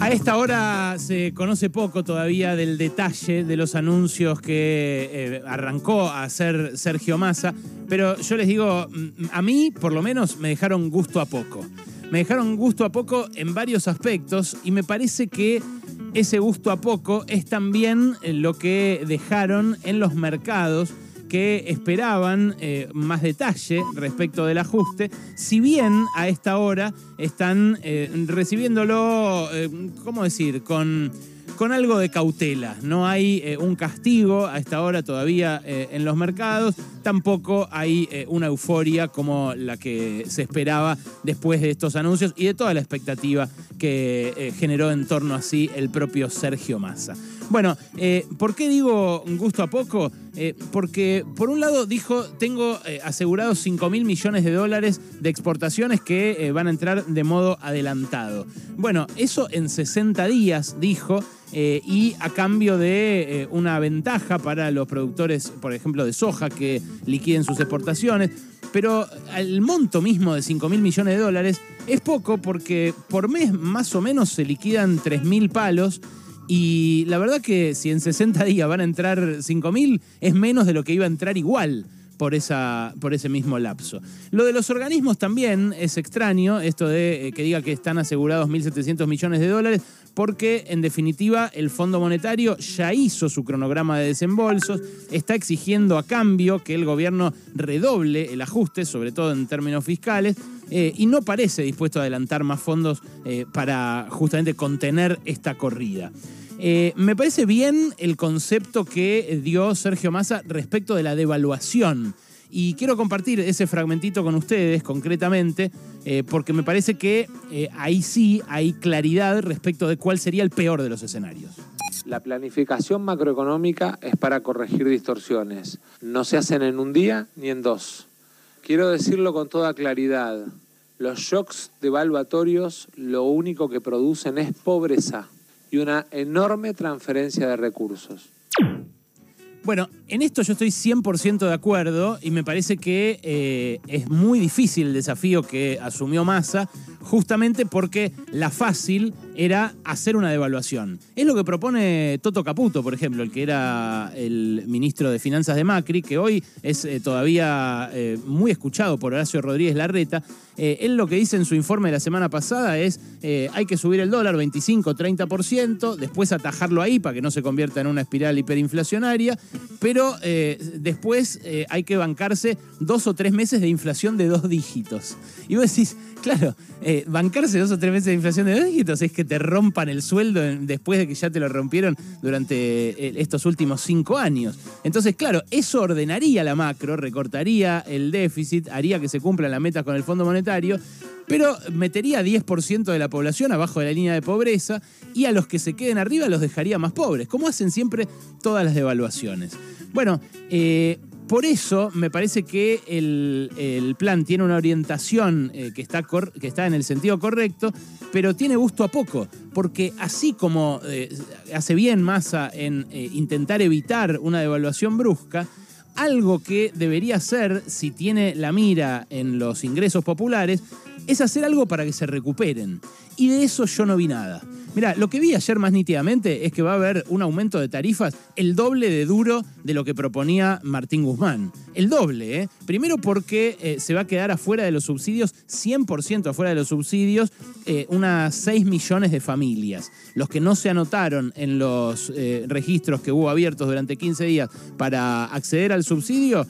A esta hora se conoce poco todavía del detalle de los anuncios que eh, arrancó a hacer Sergio Massa, pero yo les digo, mm, a mí por lo menos me dejaron gusto a poco. Me dejaron gusto a poco en varios aspectos y me parece que ese gusto a poco es también lo que dejaron en los mercados que esperaban eh, más detalle respecto del ajuste, si bien a esta hora están eh, recibiéndolo, eh, ¿cómo decir?, con, con algo de cautela. No hay un castigo a esta hora todavía en los mercados, tampoco hay una euforia como la que se esperaba después de estos anuncios y de toda la expectativa que generó en torno a sí el propio Sergio Massa. Bueno, ¿por qué digo gusto a poco? Eh, porque por un lado dijo, tengo eh, asegurados 5 mil millones de dólares de exportaciones que eh, van a entrar de modo adelantado. Bueno, eso en 60 días dijo. y a cambio de una ventaja para los productores, por ejemplo, de soja que liquiden sus exportaciones. Pero el monto mismo de 5 mil millones de dólares es poco porque por mes más o menos se liquidan 3 mil palos y la verdad que si en 60 días van a entrar 5.000, es menos de lo que iba a entrar igual por, esa, por ese mismo lapso. Lo de los organismos también es extraño, esto de eh, que diga que están asegurados 1.700 millones de dólares, porque en definitiva el Fondo Monetario ya hizo su cronograma de desembolsos, está exigiendo a cambio que el gobierno redoble el ajuste, sobre todo en términos fiscales, eh, y no parece dispuesto a adelantar más fondos eh, para justamente contener esta corrida. Eh, me parece bien el concepto que dio Sergio Massa respecto de la devaluación. Y quiero compartir ese fragmentito con ustedes concretamente, eh, porque me parece que eh, ahí sí hay claridad respecto de cuál sería el peor de los escenarios. La planificación macroeconómica es para corregir distorsiones. No se hacen en un día ni en dos. Quiero decirlo con toda claridad. Los shocks devaluatorios lo único que producen es pobreza y una enorme transferencia de recursos. Bueno, en esto yo estoy 100% de acuerdo y me parece que eh, es muy difícil el desafío que asumió Massa, justamente porque la fácil era hacer una devaluación. Es lo que propone Toto Caputo, por ejemplo, el que era el ministro de Finanzas de Macri, que hoy es eh, todavía eh, muy escuchado por Horacio Rodríguez Larreta. él lo que dice en su informe de la semana pasada es hay que subir el dólar 25-30%, después atajarlo ahí para que no se convierta en una espiral hiperinflacionaria pero eh, después eh, hay que bancarse dos o tres meses de inflación de dos dígitos. Y vos decís, claro, eh, bancarse dos o tres meses de inflación de dos dígitos es que te rompan el sueldo después de que ya te lo rompieron durante estos últimos cinco años. Entonces, claro, eso ordenaría la macro, recortaría el déficit, haría que se cumplan las metas con el Fondo Monetario, pero metería 10% de la población abajo de la línea de pobreza y a los que se queden arriba los dejaría más pobres, como hacen siempre todas las devaluaciones. Bueno, eh, por eso me parece que el, plan tiene una orientación eh, que, está que, está en el sentido correcto, pero tiene gusto a poco, porque así como eh, hace bien Massa en intentar evitar una devaluación brusca, algo que debería ser, si tiene la mira en los ingresos populares, es hacer algo para que se recuperen. Y de eso yo no vi nada. Mira, lo que vi ayer más nítidamente es que va a haber un aumento de tarifas el doble de duro de lo que proponía Martín Guzmán. El doble, ¿eh? Primero porque eh, se va a quedar afuera de los subsidios, 100% afuera de los subsidios, eh, unas 6 millones de familias. Los que no se anotaron en los eh, registros que hubo abiertos durante 15 días para acceder al subsidio,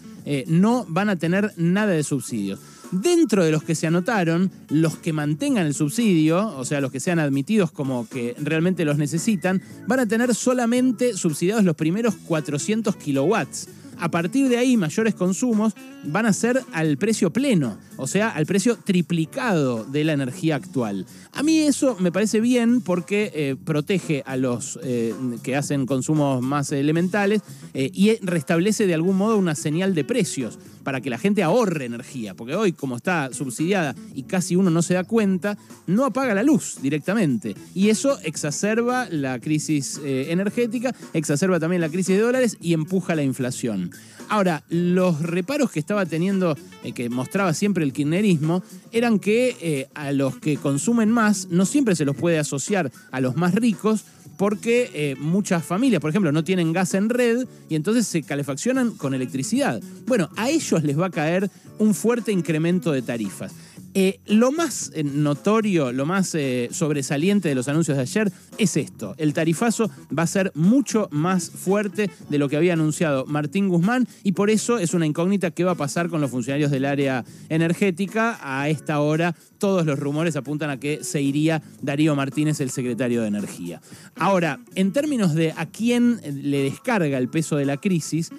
no van a tener nada de subsidios. Dentro de los que se anotaron, los que mantengan el subsidio, o sea, los que sean admitidos como que realmente los necesitan, van a tener solamente subsidiados los primeros 400 kilowatts. A partir de ahí, mayores consumos van a ser al precio pleno, o sea, al precio triplicado de la energía actual. A mí eso me parece bien porque eh, protege a los eh, que hacen consumos más elementales eh, y restablece de algún modo una señal de precios para que la gente ahorre energía, porque hoy como está subsidiada y casi uno no se da cuenta, no apaga la luz directamente. Y eso exacerba la crisis eh, energética, exacerba también la crisis de dólares y empuja la inflación. Ahora, los reparos que estaba teniendo, eh, que mostraba siempre el kirchnerismo, eran que eh, a los que consumen más no siempre se los puede asociar a los más ricos, porque eh, muchas familias, por ejemplo, no tienen gas en red y entonces se calefaccionan con electricidad. Bueno, a ellos les va a caer un fuerte incremento de tarifas. Eh, lo más eh, notorio, lo más sobresaliente de los anuncios de ayer es esto. El tarifazo va a ser mucho más fuerte de lo que había anunciado Martín Guzmán y por eso es una incógnita qué va a pasar con los funcionarios del área energética. A esta hora todos los rumores apuntan a que se iría Darío Martínez, el secretario de Energía. Ahora, en términos de a quién le descarga el peso de la crisis,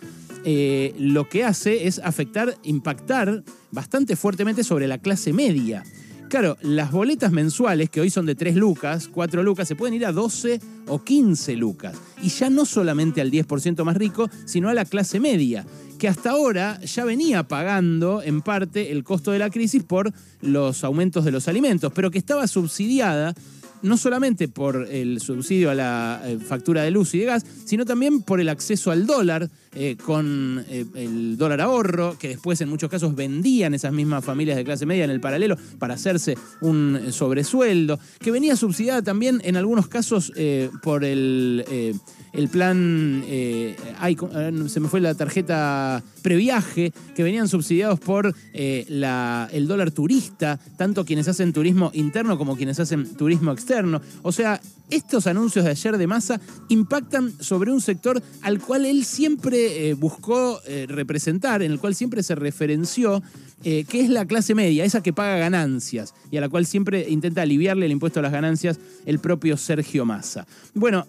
eh, lo que hace es afectar, impactar bastante fuertemente sobre la clase media. Claro, las boletas mensuales, que hoy son de 3 lucas, 4 lucas, se pueden ir a 12 o 15 lucas. Y ya no solamente al 10% más rico, sino a la clase media, que hasta ahora ya venía pagando en parte el costo de la crisis por los aumentos de los alimentos, pero que estaba subsidiada no solamente por el subsidio a la eh, factura de luz y de gas, sino también por el acceso al dólar, eh, con eh, el dólar ahorro, que después en muchos casos vendían esas mismas familias de clase media en el paralelo para hacerse un sobresueldo, que venía subsidiada también en algunos casos por el, el plan, ay, se me fue la tarjeta previaje, que venían subsidiados por la, el dólar turista, tanto quienes hacen turismo interno como quienes hacen turismo externo. O sea, estos anuncios de ayer de masa impactan sobre un sector al cual él siempre eh, buscó eh, representar, en el cual siempre se referenció, eh, que es la clase media, esa que paga ganancias y a la cual siempre intenta aliviarle el impuesto a las ganancias el propio Sergio Massa. Bueno,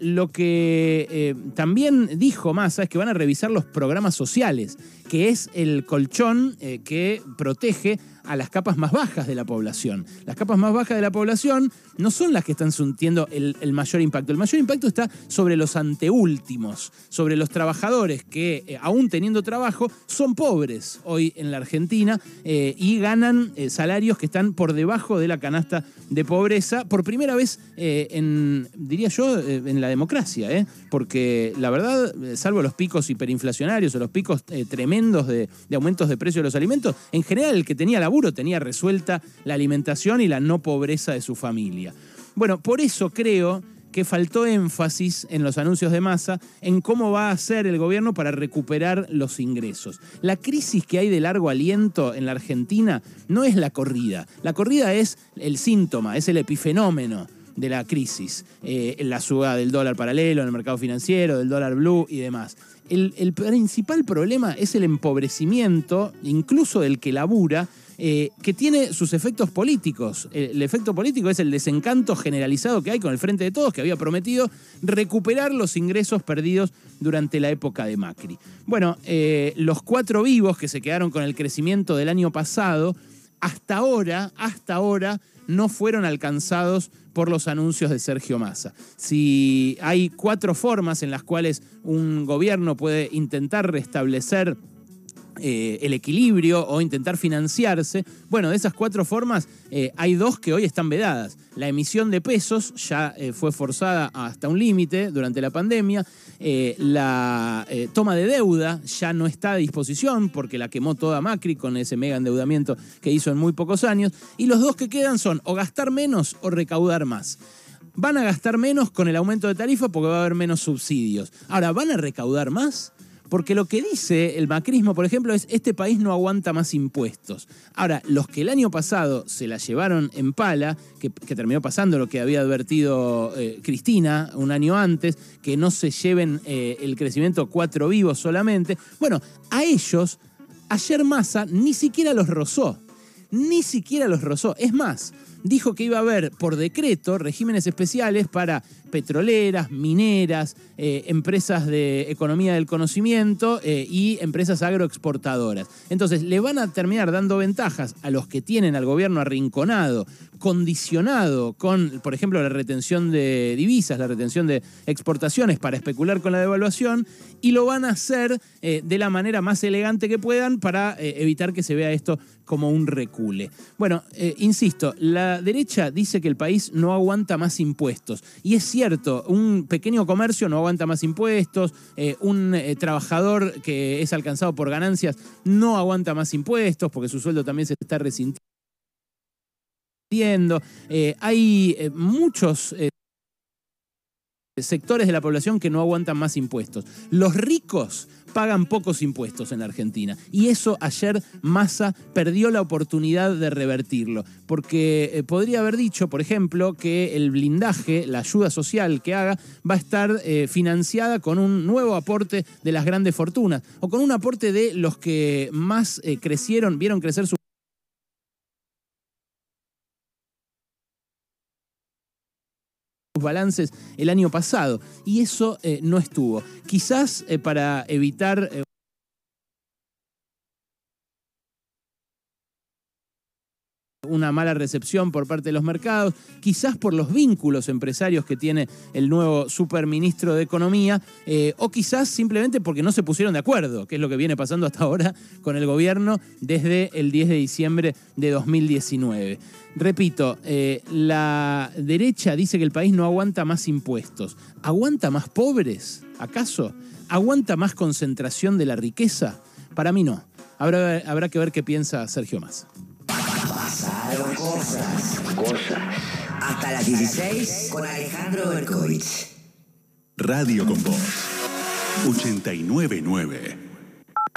lo que también dijo Massa es que van a revisar los programas sociales, que es el colchón que protege a las capas más bajas de la población. Las capas más bajas de la población no son las que están sintiendo el, mayor impacto. El mayor impacto está sobre los anteúltimos, sobre los trabajadores que, eh, aún teniendo trabajo, son pobres hoy en la Argentina eh, y ganan eh, salarios que están por debajo de la canasta de pobreza por primera vez en, diría yo, en la democracia, porque la verdad, salvo los picos hiperinflacionarios o los picos tremendos de, de aumentos de precio de los alimentos, en general el que tenía la tenía resuelta la alimentación y la no pobreza de su familia. Bueno, por eso creo que faltó énfasis en los anuncios de masa en cómo va a hacer el gobierno para recuperar los ingresos. La crisis que hay de largo aliento en la Argentina no es la corrida. La corrida es el síntoma, es el epifenómeno de la crisis, eh, la suba del dólar paralelo en el mercado financiero, del dólar blue y demás. El, el principal problema es el empobrecimiento, incluso del que labura, eh, que tiene sus efectos políticos. El efecto político es el desencanto generalizado que hay con el Frente de Todos, que había prometido recuperar los ingresos perdidos durante la época de Macri. Bueno, eh, los cuatro vivos que se quedaron con el crecimiento del año pasado, hasta ahora, hasta ahora, no fueron alcanzados por los anuncios de Sergio Massa. Si hay cuatro formas en las cuales un gobierno puede intentar restablecer eh, el equilibrio o intentar financiarse. Bueno, de esas cuatro formas eh, hay dos que hoy están vedadas. La emisión de pesos ya eh, fue forzada hasta un límite durante la pandemia. la toma de deuda ya no está a disposición porque la quemó toda Macri con ese mega endeudamiento que hizo en muy pocos años. Y los dos que quedan son o gastar menos o recaudar más. Van a gastar menos con el aumento de tarifa porque va a haber menos subsidios. Ahora, ¿van a recaudar más? Porque lo que dice el macrismo, por ejemplo, es este país no aguanta más impuestos. Ahora, los que el año pasado se la llevaron en pala, que, terminó pasando lo que había advertido eh, Cristina un año antes, que no se lleven eh, el crecimiento cuatro vivos solamente, bueno, a ellos ayer Massa ni siquiera los rozó. Ni siquiera los rozó. Es más, dijo que iba a haber por decreto regímenes especiales para petroleras, mineras, eh, empresas de economía del conocimiento eh, y empresas agroexportadoras. Entonces, le van a terminar dando ventajas a los que tienen al gobierno arrinconado condicionado con, por ejemplo, la retención de divisas, la retención de exportaciones para especular con la devaluación, y lo van a hacer eh, de la manera más elegante que puedan para eh, evitar que se vea esto como un recule. Bueno, eh, insisto, la derecha dice que el país no aguanta más impuestos. Y es cierto, un pequeño comercio no aguanta más impuestos, un trabajador que es alcanzado por ganancias no aguanta más impuestos porque su sueldo también se está resintiendo. Hay muchos sectores de la población que no aguantan más impuestos. Los ricos pagan pocos impuestos en Argentina. Y eso ayer Massa perdió la oportunidad de revertirlo. Porque eh, podría haber dicho, por ejemplo, que el blindaje, la ayuda social que haga, va a estar eh, financiada con un nuevo aporte de las grandes fortunas. O con un aporte de los que más eh, crecieron, vieron crecer su balances el año pasado y eso eh, no estuvo. Quizás eh, para evitar... una mala recepción por parte de los mercados, quizás por los vínculos empresarios que tiene el nuevo superministro de Economía, o quizás simplemente porque no se pusieron de acuerdo, que es lo que viene pasando hasta ahora con el gobierno desde el 10 de diciembre de 2019. Repito, eh, la derecha dice que el país no aguanta más impuestos. ¿Aguanta más pobres? ¿Acaso? ¿Aguanta más concentración de la riqueza? Para mí no. Habrá, habrá que ver qué piensa Sergio Más. Cosas. Cosas. Hasta las 16 con Alejandro Berkovich. Radio con Voz. 899.